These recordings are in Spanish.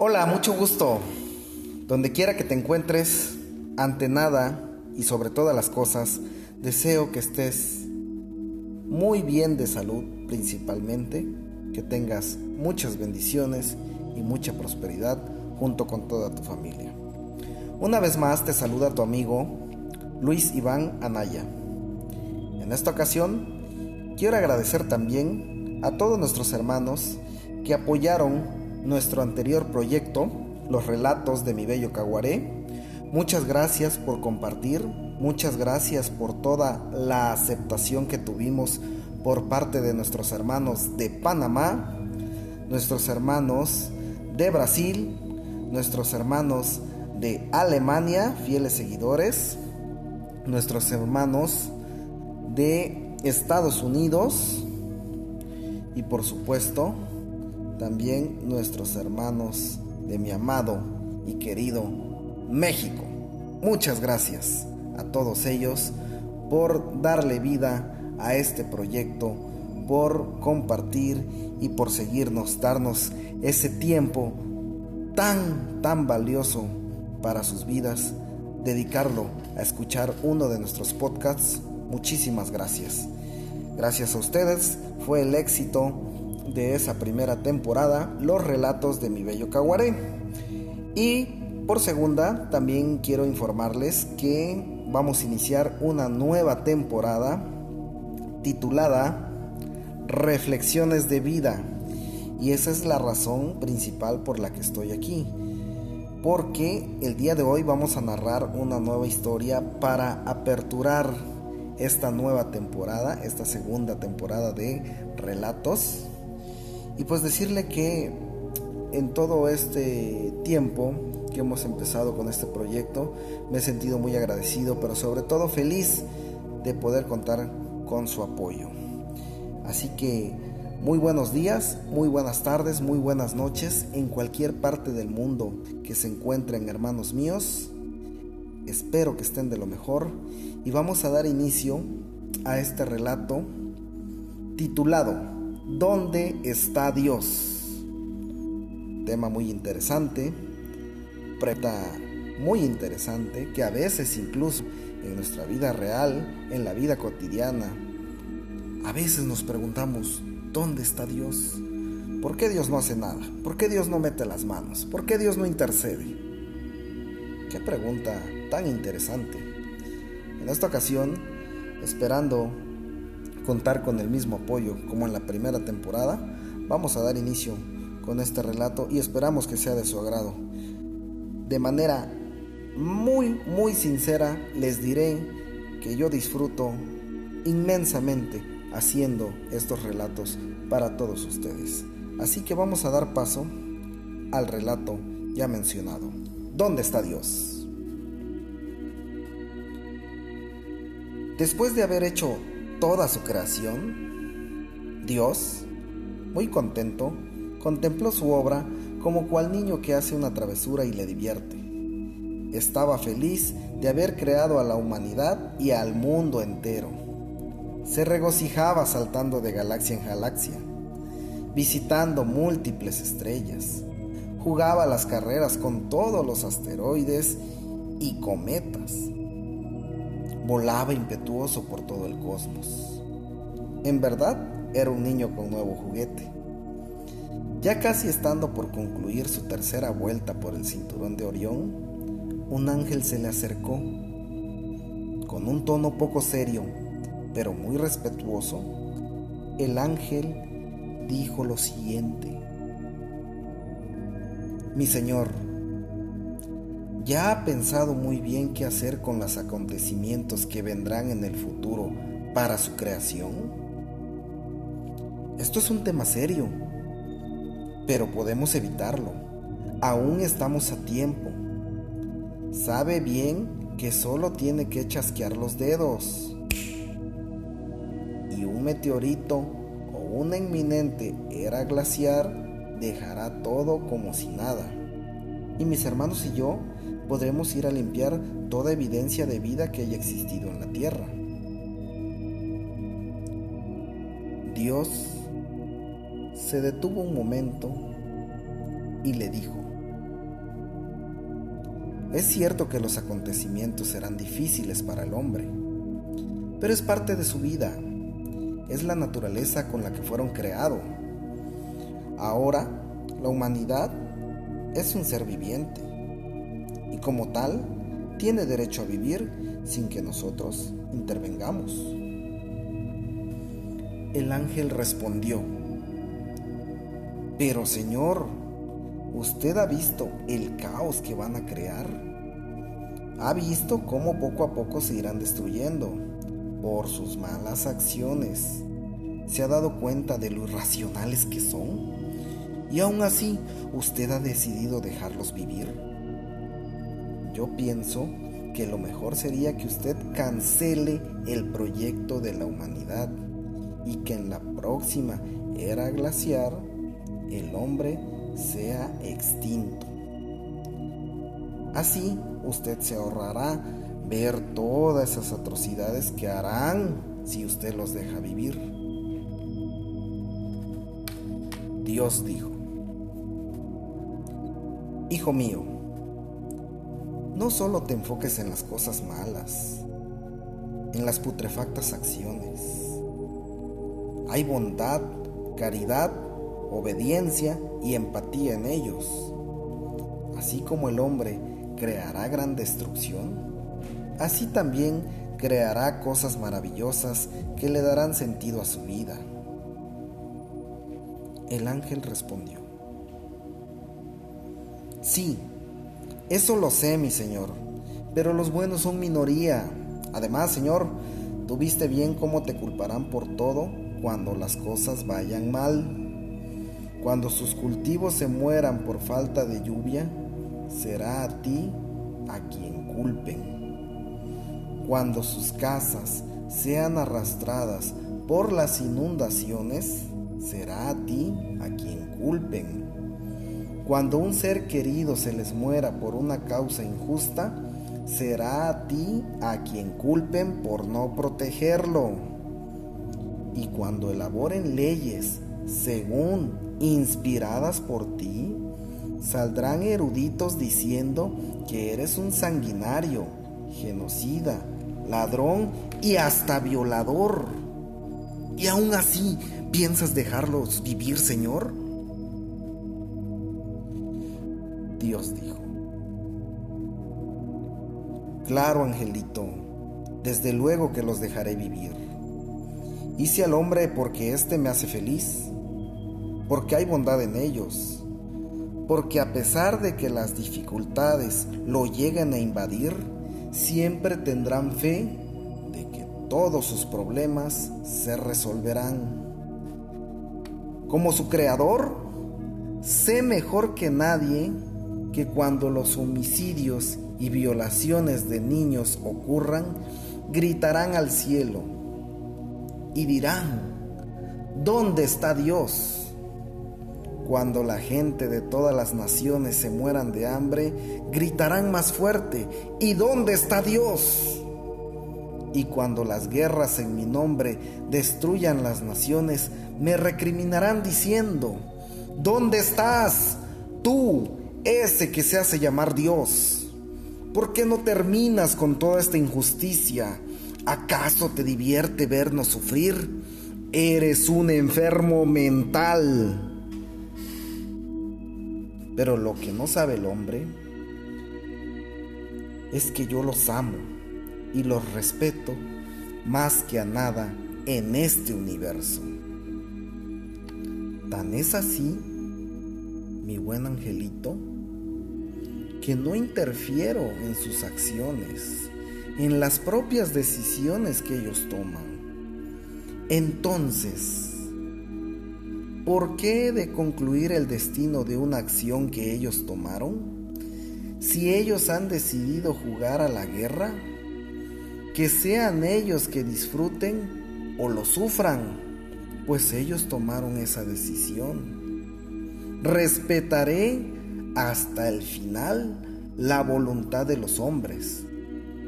Hola, mucho gusto. Donde quiera que te encuentres, ante nada y sobre todas las cosas, deseo que estés muy bien de salud principalmente, que tengas muchas bendiciones y mucha prosperidad junto con toda tu familia. Una vez más te saluda tu amigo Luis Iván Anaya. En esta ocasión quiero agradecer también a todos nuestros hermanos que apoyaron nuestro anterior proyecto, Los Relatos de mi Bello Caguaré. Muchas gracias por compartir, muchas gracias por toda la aceptación que tuvimos por parte de nuestros hermanos de Panamá, nuestros hermanos de Brasil, nuestros hermanos de Alemania, fieles seguidores, nuestros hermanos de Estados Unidos y por supuesto también nuestros hermanos de mi amado y querido México. Muchas gracias a todos ellos por darle vida a este proyecto, por compartir y por seguirnos, darnos ese tiempo tan, tan valioso para sus vidas, dedicarlo a escuchar uno de nuestros podcasts. Muchísimas gracias. Gracias a ustedes fue el éxito de esa primera temporada, Los Relatos de mi Bello Caguaré. Y por segunda, también quiero informarles que vamos a iniciar una nueva temporada titulada Reflexiones de vida. Y esa es la razón principal por la que estoy aquí. Porque el día de hoy vamos a narrar una nueva historia para aperturar esta nueva temporada, esta segunda temporada de relatos. Y pues decirle que en todo este tiempo que hemos empezado con este proyecto, me he sentido muy agradecido, pero sobre todo feliz de poder contar con su apoyo. Así que muy buenos días, muy buenas tardes, muy buenas noches en cualquier parte del mundo que se encuentren hermanos míos. Espero que estén de lo mejor y vamos a dar inicio a este relato titulado ¿Dónde está Dios? Tema muy interesante, preta muy interesante que a veces incluso en nuestra vida real, en la vida cotidiana. A veces nos preguntamos, ¿dónde está Dios? ¿Por qué Dios no hace nada? ¿Por qué Dios no mete las manos? ¿Por qué Dios no intercede? Qué pregunta tan interesante. En esta ocasión, esperando contar con el mismo apoyo como en la primera temporada, vamos a dar inicio con este relato y esperamos que sea de su agrado. De manera muy, muy sincera, les diré que yo disfruto inmensamente haciendo estos relatos para todos ustedes. Así que vamos a dar paso al relato ya mencionado. ¿Dónde está Dios? Después de haber hecho toda su creación, Dios, muy contento, contempló su obra como cual niño que hace una travesura y le divierte estaba feliz de haber creado a la humanidad y al mundo entero. Se regocijaba saltando de galaxia en galaxia, visitando múltiples estrellas. Jugaba las carreras con todos los asteroides y cometas. Volaba impetuoso por todo el cosmos. En verdad, era un niño con nuevo juguete. Ya casi estando por concluir su tercera vuelta por el cinturón de Orión, un ángel se le acercó con un tono poco serio, pero muy respetuoso. El ángel dijo lo siguiente. Mi señor, ¿ya ha pensado muy bien qué hacer con los acontecimientos que vendrán en el futuro para su creación? Esto es un tema serio, pero podemos evitarlo. Aún estamos a tiempo. Sabe bien que solo tiene que chasquear los dedos. Y un meteorito o una inminente era glaciar dejará todo como si nada. Y mis hermanos y yo podremos ir a limpiar toda evidencia de vida que haya existido en la Tierra. Dios se detuvo un momento y le dijo, Es cierto que los acontecimientos serán difíciles para el hombre, pero es parte de su vida, es la naturaleza con la que fueron creados. Ahora, la humanidad es un ser viviente y como tal tiene derecho a vivir sin que nosotros intervengamos. El ángel respondió, pero Señor, ¿usted ha visto el caos que van a crear? ¿Ha visto cómo poco a poco se irán destruyendo por sus malas acciones? ¿Se ha dado cuenta de lo irracionales que son? Y aún así, ¿usted ha decidido dejarlos vivir? Yo pienso que lo mejor sería que usted cancele el proyecto de la humanidad y que en la próxima era glaciar el hombre sea extinto. Así usted se ahorrará ver todas esas atrocidades que harán si usted los deja vivir. Dios dijo, Hijo mío, no solo te enfoques en las cosas malas, en las putrefactas acciones. Hay bondad, caridad obediencia y empatía en ellos. Así como el hombre creará gran destrucción, así también creará cosas maravillosas que le darán sentido a su vida. El ángel respondió, Sí, eso lo sé, mi Señor, pero los buenos son minoría. Además, Señor, tú viste bien cómo te culparán por todo cuando las cosas vayan mal. Cuando sus cultivos se mueran por falta de lluvia, será a ti a quien culpen. Cuando sus casas sean arrastradas por las inundaciones, será a ti a quien culpen. Cuando un ser querido se les muera por una causa injusta, será a ti a quien culpen por no protegerlo. Y cuando elaboren leyes según inspiradas por ti, saldrán eruditos diciendo que eres un sanguinario, genocida, ladrón y hasta violador. ¿Y aún así piensas dejarlos vivir, Señor? Dios dijo. Claro, angelito, desde luego que los dejaré vivir. Hice al hombre porque éste me hace feliz porque hay bondad en ellos, porque a pesar de que las dificultades lo lleguen a invadir, siempre tendrán fe de que todos sus problemas se resolverán. Como su creador, sé mejor que nadie que cuando los homicidios y violaciones de niños ocurran, gritarán al cielo y dirán, ¿dónde está Dios? Cuando la gente de todas las naciones se mueran de hambre, gritarán más fuerte, ¿y dónde está Dios? Y cuando las guerras en mi nombre destruyan las naciones, me recriminarán diciendo, ¿dónde estás? Tú, ese que se hace llamar Dios. ¿Por qué no terminas con toda esta injusticia? ¿Acaso te divierte vernos sufrir? Eres un enfermo mental. Pero lo que no sabe el hombre es que yo los amo y los respeto más que a nada en este universo. Tan es así, mi buen angelito, que no interfiero en sus acciones, en las propias decisiones que ellos toman. Entonces, ¿Por qué de concluir el destino de una acción que ellos tomaron? Si ellos han decidido jugar a la guerra, que sean ellos que disfruten o lo sufran, pues ellos tomaron esa decisión. Respetaré hasta el final la voluntad de los hombres,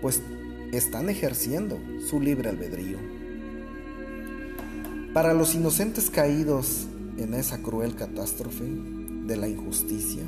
pues están ejerciendo su libre albedrío. Para los inocentes caídos en esa cruel catástrofe de la injusticia,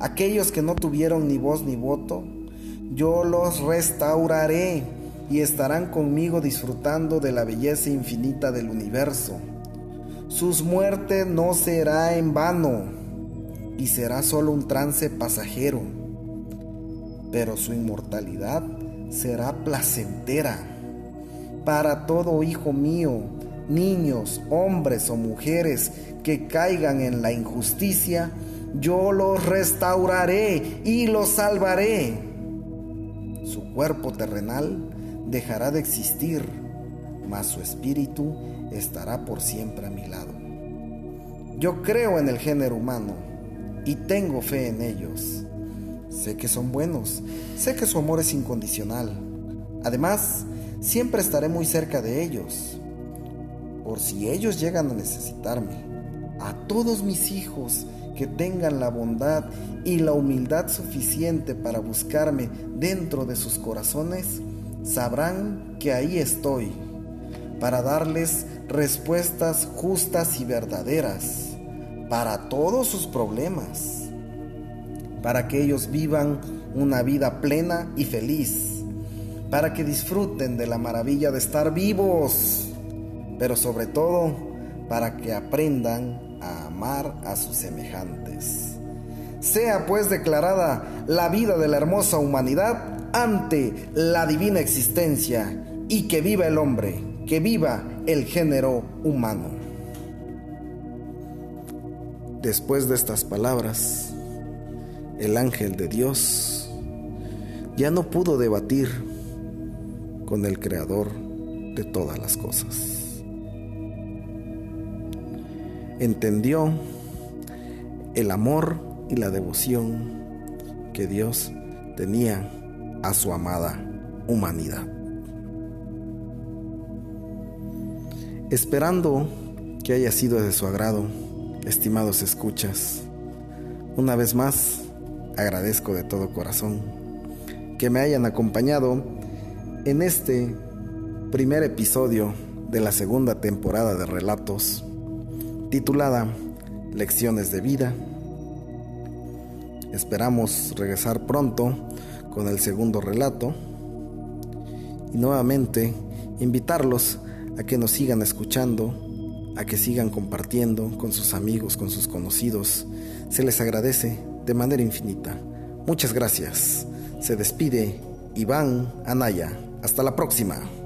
Aquellos que no tuvieron ni voz ni voto, yo los restauraré y estarán conmigo disfrutando de la belleza infinita del universo. Sus muertes no será en vano y será solo un trance pasajero, pero su inmortalidad será placentera para todo hijo mío, niños, hombres o mujeres que caigan en la injusticia, yo los restauraré y los salvaré. Su cuerpo terrenal dejará de existir, mas su espíritu estará por siempre a mi lado. Yo creo en el género humano y tengo fe en ellos. Sé que son buenos, sé que su amor es incondicional. Además, siempre estaré muy cerca de ellos. Por si ellos llegan a necesitarme, a todos mis hijos que tengan la bondad y la humildad suficiente para buscarme dentro de sus corazones, sabrán que ahí estoy para darles respuestas justas y verdaderas para todos sus problemas, para que ellos vivan una vida plena y feliz, para que disfruten de la maravilla de estar vivos, pero sobre todo para que aprendan a amar a sus semejantes. Sea pues declarada la vida de la hermosa humanidad ante la divina existencia y que viva el hombre, que viva el género humano. Después de estas palabras, el ángel de Dios ya no pudo debatir con el creador de todas las cosas. Entendió el amor y la devoción que Dios tenía a su amada humanidad. Esperando que haya sido de su agrado, estimados escuchas, una vez más agradezco de todo corazón que me hayan acompañado en este primer episodio de la segunda temporada de Relatos, titulada Lecciones de Vida. Esperamos regresar pronto con el segundo relato y nuevamente invitarlos a que nos sigan escuchando, a que sigan compartiendo con sus amigos, con sus conocidos. Se les agradece de manera infinita. Muchas gracias. Se despide Iván Anaya. Hasta la próxima.